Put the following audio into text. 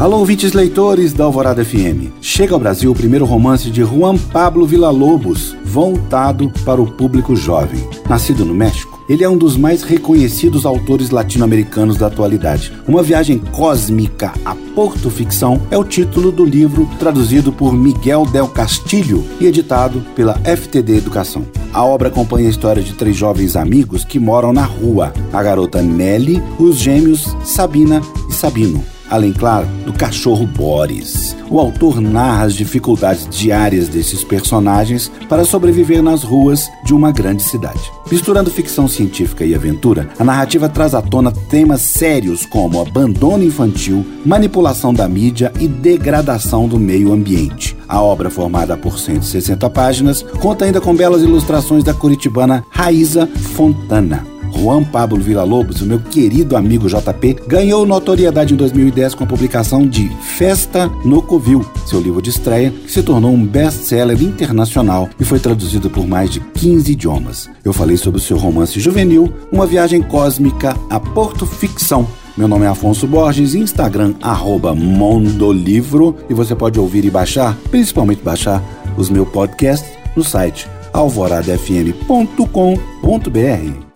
Alô, ouvintes leitores da Alvorada FM. Chega ao Brasil o primeiro romance de Juan Pablo Villa-Lobos, voltado para o público jovem. Nascido no México, ele é um dos mais reconhecidos autores latino-americanos da atualidade. Uma viagem cósmica a Porto Ficção é o título do livro traduzido por Miguel Del Castillo e editado pela FTD Educação. A obra acompanha a história de três jovens amigos que moram na rua: a garota Nelly, os gêmeos Sabina e Sabino além, claro, do cachorro Boris. O autor narra as dificuldades diárias desses personagens para sobreviver nas ruas de uma grande cidade. Misturando ficção científica e aventura, a narrativa traz à tona temas sérios como abandono infantil, manipulação da mídia e degradação do meio ambiente. A obra, formada por 160 páginas, conta ainda com belas ilustrações da curitibana Raíza Fontana. Juan Pablo Villa-Lobos, o meu querido amigo JP, ganhou notoriedade em 2010 com a publicação de Festa no Covil, seu livro de estreia, que se tornou um best-seller internacional e foi traduzido por mais de 15 idiomas. Eu falei sobre o seu romance juvenil, Uma Viagem Cósmica a Porto Ficção, meu nome é Afonso Borges, Instagram, arroba Mondolivro, e você pode ouvir e baixar, principalmente baixar, os meus podcasts no site alvoradafm.com.br.